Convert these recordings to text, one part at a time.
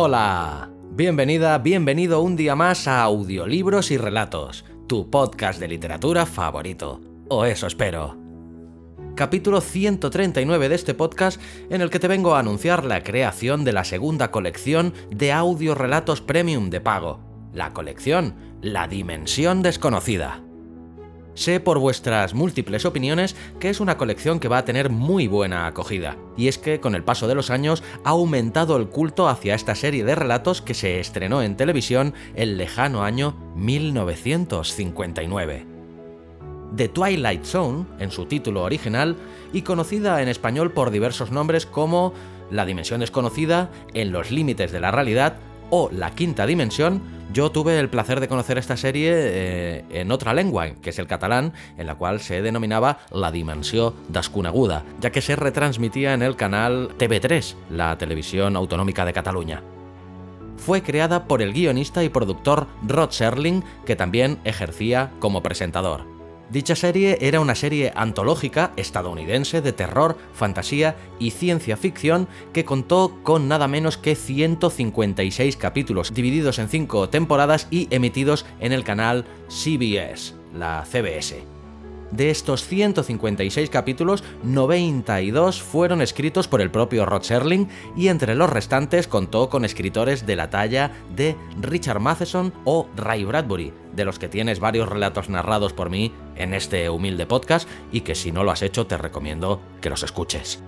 Hola, bienvenida, bienvenido un día más a Audiolibros y Relatos, tu podcast de literatura favorito. O eso espero. Capítulo 139 de este podcast en el que te vengo a anunciar la creación de la segunda colección de audio relatos premium de pago. La colección La Dimensión Desconocida. Sé por vuestras múltiples opiniones que es una colección que va a tener muy buena acogida, y es que con el paso de los años ha aumentado el culto hacia esta serie de relatos que se estrenó en televisión el lejano año 1959. The Twilight Zone, en su título original, y conocida en español por diversos nombres como La Dimensión Desconocida, En los Límites de la Realidad o La Quinta Dimensión, yo tuve el placer de conocer esta serie eh, en otra lengua, que es el catalán, en la cual se denominaba La Dimensió Desconeguda, ya que se retransmitía en el canal TV3, la televisión autonómica de Cataluña. Fue creada por el guionista y productor Rod Serling, que también ejercía como presentador. Dicha serie era una serie antológica estadounidense de terror, fantasía y ciencia ficción que contó con nada menos que 156 capítulos divididos en 5 temporadas y emitidos en el canal CBS, la CBS. De estos 156 capítulos, 92 fueron escritos por el propio Rod Serling y entre los restantes contó con escritores de la talla de Richard Matheson o Ray Bradbury, de los que tienes varios relatos narrados por mí en este humilde podcast y que si no lo has hecho te recomiendo que los escuches.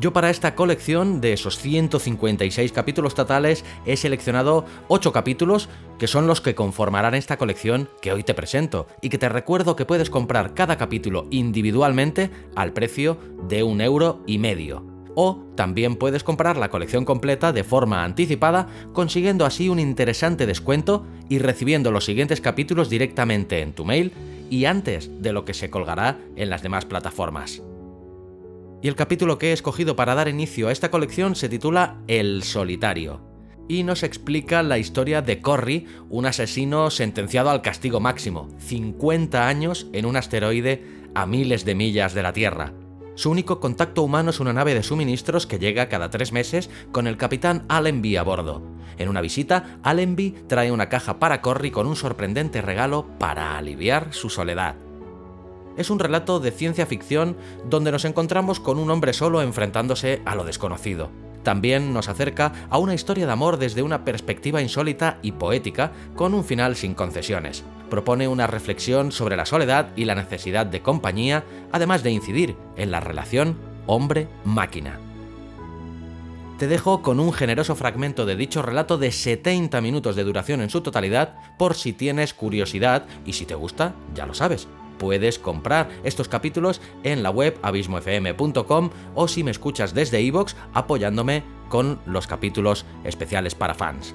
Yo para esta colección de esos 156 capítulos totales he seleccionado 8 capítulos que son los que conformarán esta colección que hoy te presento y que te recuerdo que puedes comprar cada capítulo individualmente al precio de un euro y medio. O también puedes comprar la colección completa de forma anticipada, consiguiendo así un interesante descuento y recibiendo los siguientes capítulos directamente en tu mail y antes de lo que se colgará en las demás plataformas. Y el capítulo que he escogido para dar inicio a esta colección se titula El Solitario. Y nos explica la historia de Corry, un asesino sentenciado al castigo máximo, 50 años en un asteroide a miles de millas de la Tierra. Su único contacto humano es una nave de suministros que llega cada tres meses con el capitán Allenby a bordo. En una visita, Allenby trae una caja para Corry con un sorprendente regalo para aliviar su soledad es un relato de ciencia ficción donde nos encontramos con un hombre solo enfrentándose a lo desconocido. También nos acerca a una historia de amor desde una perspectiva insólita y poética, con un final sin concesiones. Propone una reflexión sobre la soledad y la necesidad de compañía, además de incidir en la relación hombre-máquina. Te dejo con un generoso fragmento de dicho relato de 70 minutos de duración en su totalidad, por si tienes curiosidad y si te gusta, ya lo sabes puedes comprar estos capítulos en la web abismofm.com o si me escuchas desde iVoox apoyándome con los capítulos especiales para fans.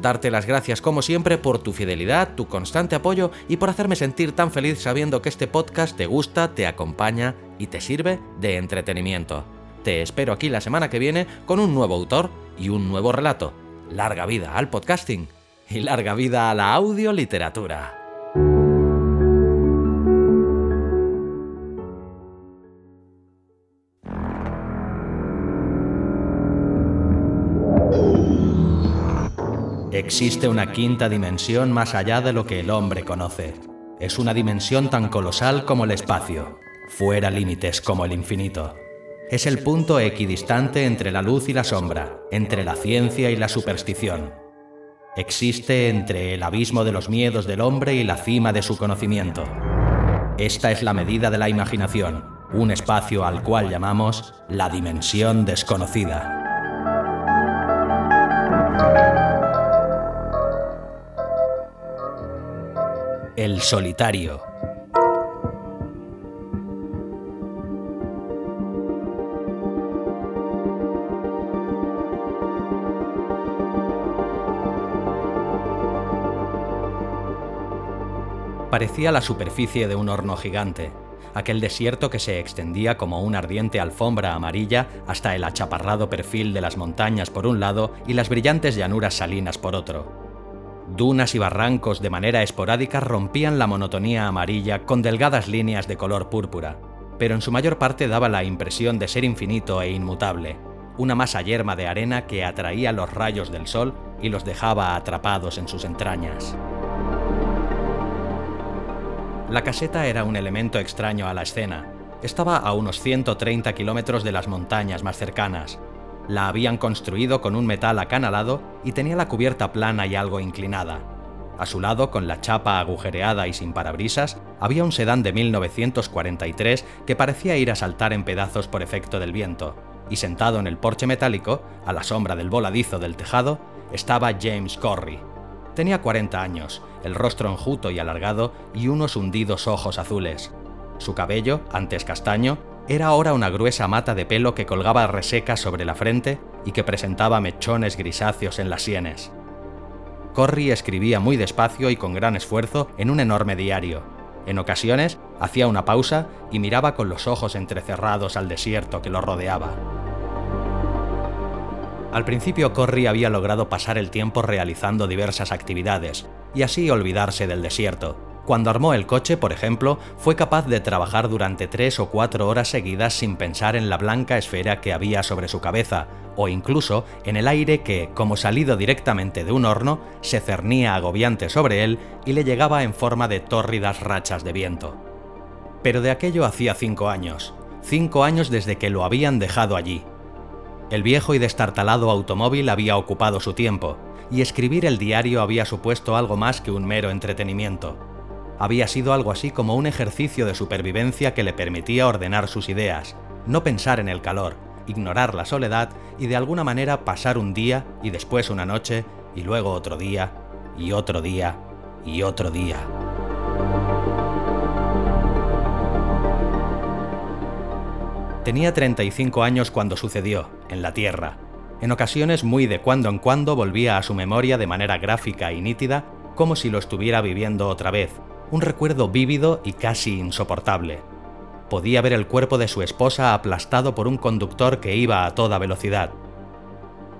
Darte las gracias como siempre por tu fidelidad, tu constante apoyo y por hacerme sentir tan feliz sabiendo que este podcast te gusta, te acompaña y te sirve de entretenimiento. Te espero aquí la semana que viene con un nuevo autor y un nuevo relato. Larga vida al podcasting y larga vida a la audioliteratura. Existe una quinta dimensión más allá de lo que el hombre conoce. Es una dimensión tan colosal como el espacio, fuera límites como el infinito. Es el punto equidistante entre la luz y la sombra, entre la ciencia y la superstición. Existe entre el abismo de los miedos del hombre y la cima de su conocimiento. Esta es la medida de la imaginación, un espacio al cual llamamos la dimensión desconocida. El solitario. Parecía la superficie de un horno gigante, aquel desierto que se extendía como una ardiente alfombra amarilla hasta el achaparrado perfil de las montañas por un lado y las brillantes llanuras salinas por otro. Dunas y barrancos de manera esporádica rompían la monotonía amarilla con delgadas líneas de color púrpura, pero en su mayor parte daba la impresión de ser infinito e inmutable, una masa yerma de arena que atraía los rayos del sol y los dejaba atrapados en sus entrañas. La caseta era un elemento extraño a la escena. Estaba a unos 130 kilómetros de las montañas más cercanas. La habían construido con un metal acanalado y tenía la cubierta plana y algo inclinada. A su lado, con la chapa agujereada y sin parabrisas, había un sedán de 1943 que parecía ir a saltar en pedazos por efecto del viento, y sentado en el porche metálico, a la sombra del voladizo del tejado, estaba James Corry, Tenía 40 años, el rostro enjuto y alargado y unos hundidos ojos azules. Su cabello, antes castaño, era ahora una gruesa mata de pelo que colgaba reseca sobre la frente y que presentaba mechones grisáceos en las sienes. Corry escribía muy despacio y con gran esfuerzo en un enorme diario. En ocasiones hacía una pausa y miraba con los ojos entrecerrados al desierto que lo rodeaba. Al principio Corry había logrado pasar el tiempo realizando diversas actividades, y así olvidarse del desierto. Cuando armó el coche, por ejemplo, fue capaz de trabajar durante tres o cuatro horas seguidas sin pensar en la blanca esfera que había sobre su cabeza, o incluso en el aire que, como salido directamente de un horno, se cernía agobiante sobre él y le llegaba en forma de tórridas rachas de viento. Pero de aquello hacía cinco años, cinco años desde que lo habían dejado allí, el viejo y destartalado automóvil había ocupado su tiempo, y escribir el diario había supuesto algo más que un mero entretenimiento. Había sido algo así como un ejercicio de supervivencia que le permitía ordenar sus ideas, no pensar en el calor, ignorar la soledad y de alguna manera pasar un día y después una noche y luego otro día y otro día y otro día. Tenía 35 años cuando sucedió, en la Tierra. En ocasiones muy de cuando en cuando volvía a su memoria de manera gráfica y nítida, como si lo estuviera viviendo otra vez, un recuerdo vívido y casi insoportable. Podía ver el cuerpo de su esposa aplastado por un conductor que iba a toda velocidad.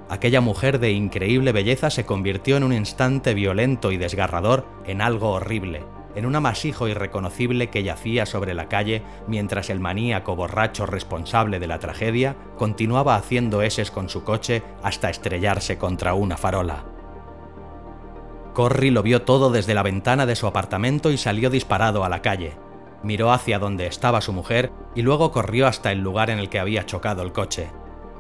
Aquella mujer de increíble belleza se convirtió en un instante violento y desgarrador en algo horrible, en un amasijo irreconocible que yacía sobre la calle mientras el maníaco borracho responsable de la tragedia continuaba haciendo eses con su coche hasta estrellarse contra una farola. Corry lo vio todo desde la ventana de su apartamento y salió disparado a la calle. Miró hacia donde estaba su mujer y luego corrió hasta el lugar en el que había chocado el coche.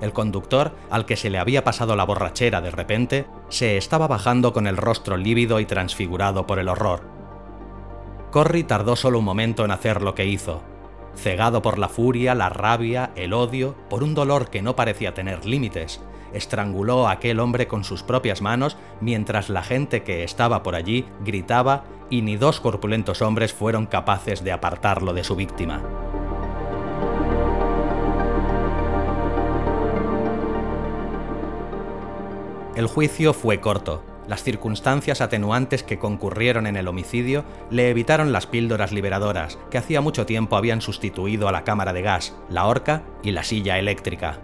El conductor, al que se le había pasado la borrachera de repente, se estaba bajando con el rostro lívido y transfigurado por el horror. Corry tardó solo un momento en hacer lo que hizo. Cegado por la furia, la rabia, el odio, por un dolor que no parecía tener límites, estranguló a aquel hombre con sus propias manos mientras la gente que estaba por allí gritaba y ni dos corpulentos hombres fueron capaces de apartarlo de su víctima. El juicio fue corto, las circunstancias atenuantes que concurrieron en el homicidio le evitaron las píldoras liberadoras, que hacía mucho tiempo habían sustituido a la cámara de gas, la horca y la silla eléctrica.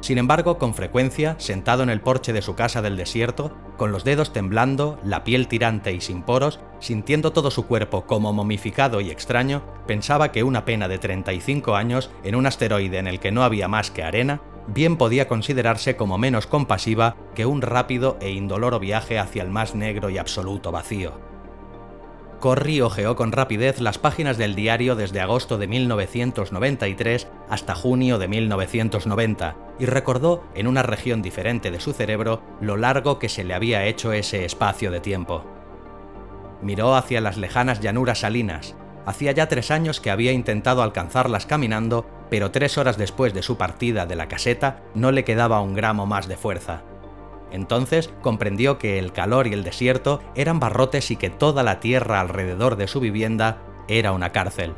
Sin embargo, con frecuencia, sentado en el porche de su casa del desierto, con los dedos temblando, la piel tirante y sin poros, sintiendo todo su cuerpo como momificado y extraño, pensaba que una pena de 35 años en un asteroide en el que no había más que arena bien podía considerarse como menos compasiva que un rápido e indoloro viaje hacia el más negro y absoluto vacío. Corry hojeó con rapidez las páginas del diario desde agosto de 1993 hasta junio de 1990 y recordó en una región diferente de su cerebro lo largo que se le había hecho ese espacio de tiempo. Miró hacia las lejanas llanuras salinas. Hacía ya tres años que había intentado alcanzarlas caminando pero tres horas después de su partida de la caseta no le quedaba un gramo más de fuerza. Entonces comprendió que el calor y el desierto eran barrotes y que toda la tierra alrededor de su vivienda era una cárcel.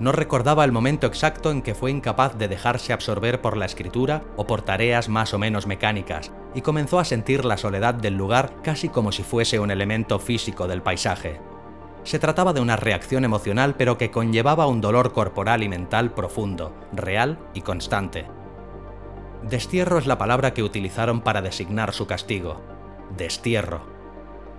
No recordaba el momento exacto en que fue incapaz de dejarse absorber por la escritura o por tareas más o menos mecánicas, y comenzó a sentir la soledad del lugar casi como si fuese un elemento físico del paisaje. Se trataba de una reacción emocional pero que conllevaba un dolor corporal y mental profundo, real y constante. Destierro es la palabra que utilizaron para designar su castigo. Destierro.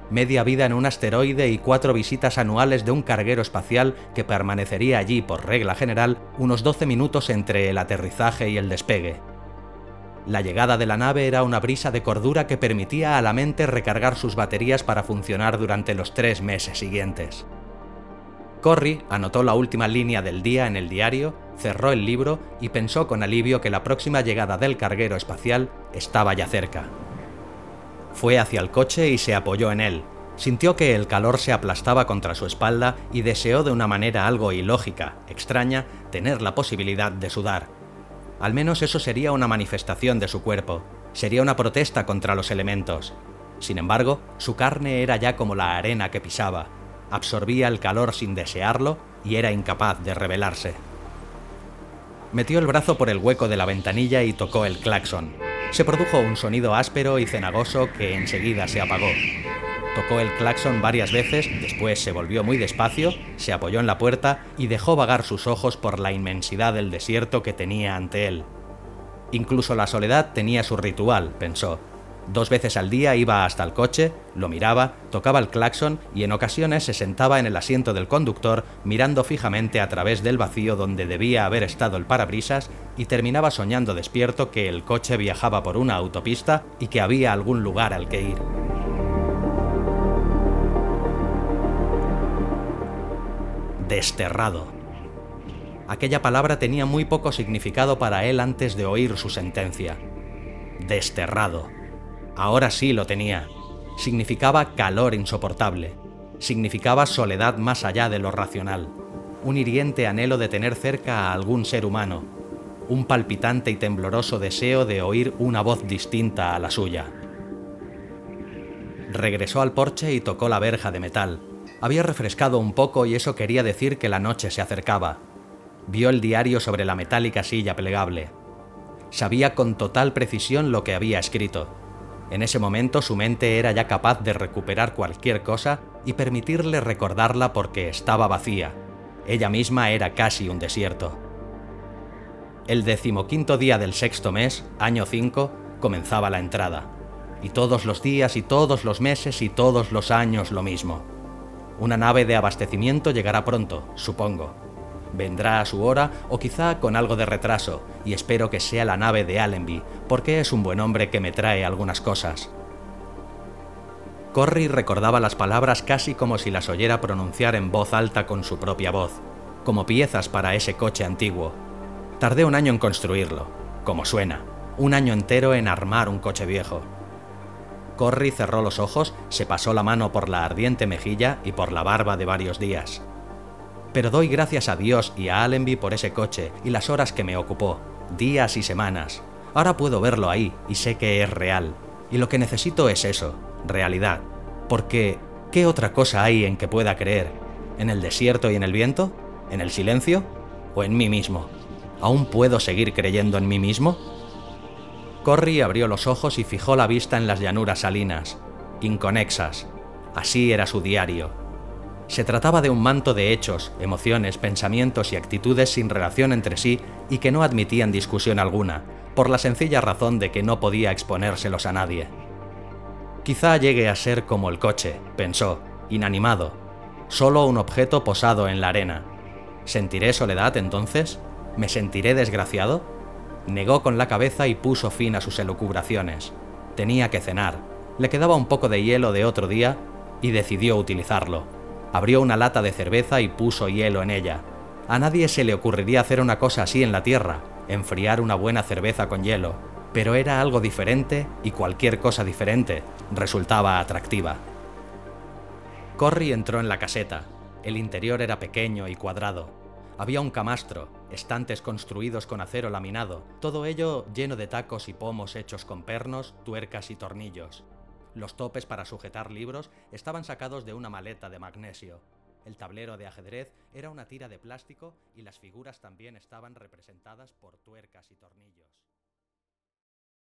Media vida en un asteroide y cuatro visitas anuales de un carguero espacial que permanecería allí por regla general unos 12 minutos entre el aterrizaje y el despegue. La llegada de la nave era una brisa de cordura que permitía a la mente recargar sus baterías para funcionar durante los tres meses siguientes. Corry anotó la última línea del día en el diario, cerró el libro y pensó con alivio que la próxima llegada del carguero espacial estaba ya cerca. Fue hacia el coche y se apoyó en él. Sintió que el calor se aplastaba contra su espalda y deseó de una manera algo ilógica, extraña, tener la posibilidad de sudar al menos eso sería una manifestación de su cuerpo, sería una protesta contra los elementos. Sin embargo, su carne era ya como la arena que pisaba, absorbía el calor sin desearlo y era incapaz de rebelarse. Metió el brazo por el hueco de la ventanilla y tocó el claxon. Se produjo un sonido áspero y cenagoso que enseguida se apagó. Tocó el claxon varias veces, después se volvió muy despacio, se apoyó en la puerta y dejó vagar sus ojos por la inmensidad del desierto que tenía ante él. Incluso la soledad tenía su ritual, pensó. Dos veces al día iba hasta el coche, lo miraba, tocaba el claxon y en ocasiones se sentaba en el asiento del conductor mirando fijamente a través del vacío donde debía haber estado el parabrisas y terminaba soñando despierto que el coche viajaba por una autopista y que había algún lugar al que ir. desterrado. Aquella palabra tenía muy poco significado para él antes de oír su sentencia. Desterrado. Ahora sí lo tenía. Significaba calor insoportable. Significaba soledad más allá de lo racional. Un hiriente anhelo de tener cerca a algún ser humano. Un palpitante y tembloroso deseo de oír una voz distinta a la suya. Regresó al porche y tocó la verja de metal había refrescado un poco y eso quería decir que la noche se acercaba. Vio el diario sobre la metálica silla plegable. Sabía con total precisión lo que había escrito. En ese momento su mente era ya capaz de recuperar cualquier cosa y permitirle recordarla porque estaba vacía. Ella misma era casi un desierto. El decimoquinto día del sexto mes, año 5, comenzaba la entrada. Y todos los días y todos los meses y todos los años lo mismo. Una nave de abastecimiento llegará pronto, supongo. Vendrá a su hora o quizá con algo de retraso, y espero que sea la nave de Allenby, porque es un buen hombre que me trae algunas cosas. Corry recordaba las palabras casi como si las oyera pronunciar en voz alta con su propia voz, como piezas para ese coche antiguo. Tardé un año en construirlo, como suena, un año entero en armar un coche viejo. Corry cerró los ojos, se pasó la mano por la ardiente mejilla y por la barba de varios días. Pero doy gracias a Dios y a Allenby por ese coche y las horas que me ocupó, días y semanas. Ahora puedo verlo ahí y sé que es real. Y lo que necesito es eso, realidad. Porque, ¿qué otra cosa hay en que pueda creer? ¿En el desierto y en el viento? ¿En el silencio? ¿O en mí mismo? ¿Aún puedo seguir creyendo en mí mismo? Corry abrió los ojos y fijó la vista en las llanuras salinas, inconexas. Así era su diario. Se trataba de un manto de hechos, emociones, pensamientos y actitudes sin relación entre sí y que no admitían discusión alguna, por la sencilla razón de que no podía exponérselos a nadie. Quizá llegue a ser como el coche, pensó, inanimado, solo un objeto posado en la arena. ¿Sentiré soledad entonces? ¿Me sentiré desgraciado? Negó con la cabeza y puso fin a sus elucubraciones. Tenía que cenar. Le quedaba un poco de hielo de otro día y decidió utilizarlo. Abrió una lata de cerveza y puso hielo en ella. A nadie se le ocurriría hacer una cosa así en la Tierra, enfriar una buena cerveza con hielo, pero era algo diferente y cualquier cosa diferente resultaba atractiva. Corry entró en la caseta. El interior era pequeño y cuadrado. Había un camastro, estantes construidos con acero laminado, todo ello lleno de tacos y pomos hechos con pernos, tuercas y tornillos. Los topes para sujetar libros estaban sacados de una maleta de magnesio. El tablero de ajedrez era una tira de plástico y las figuras también estaban representadas por tuercas y tornillos.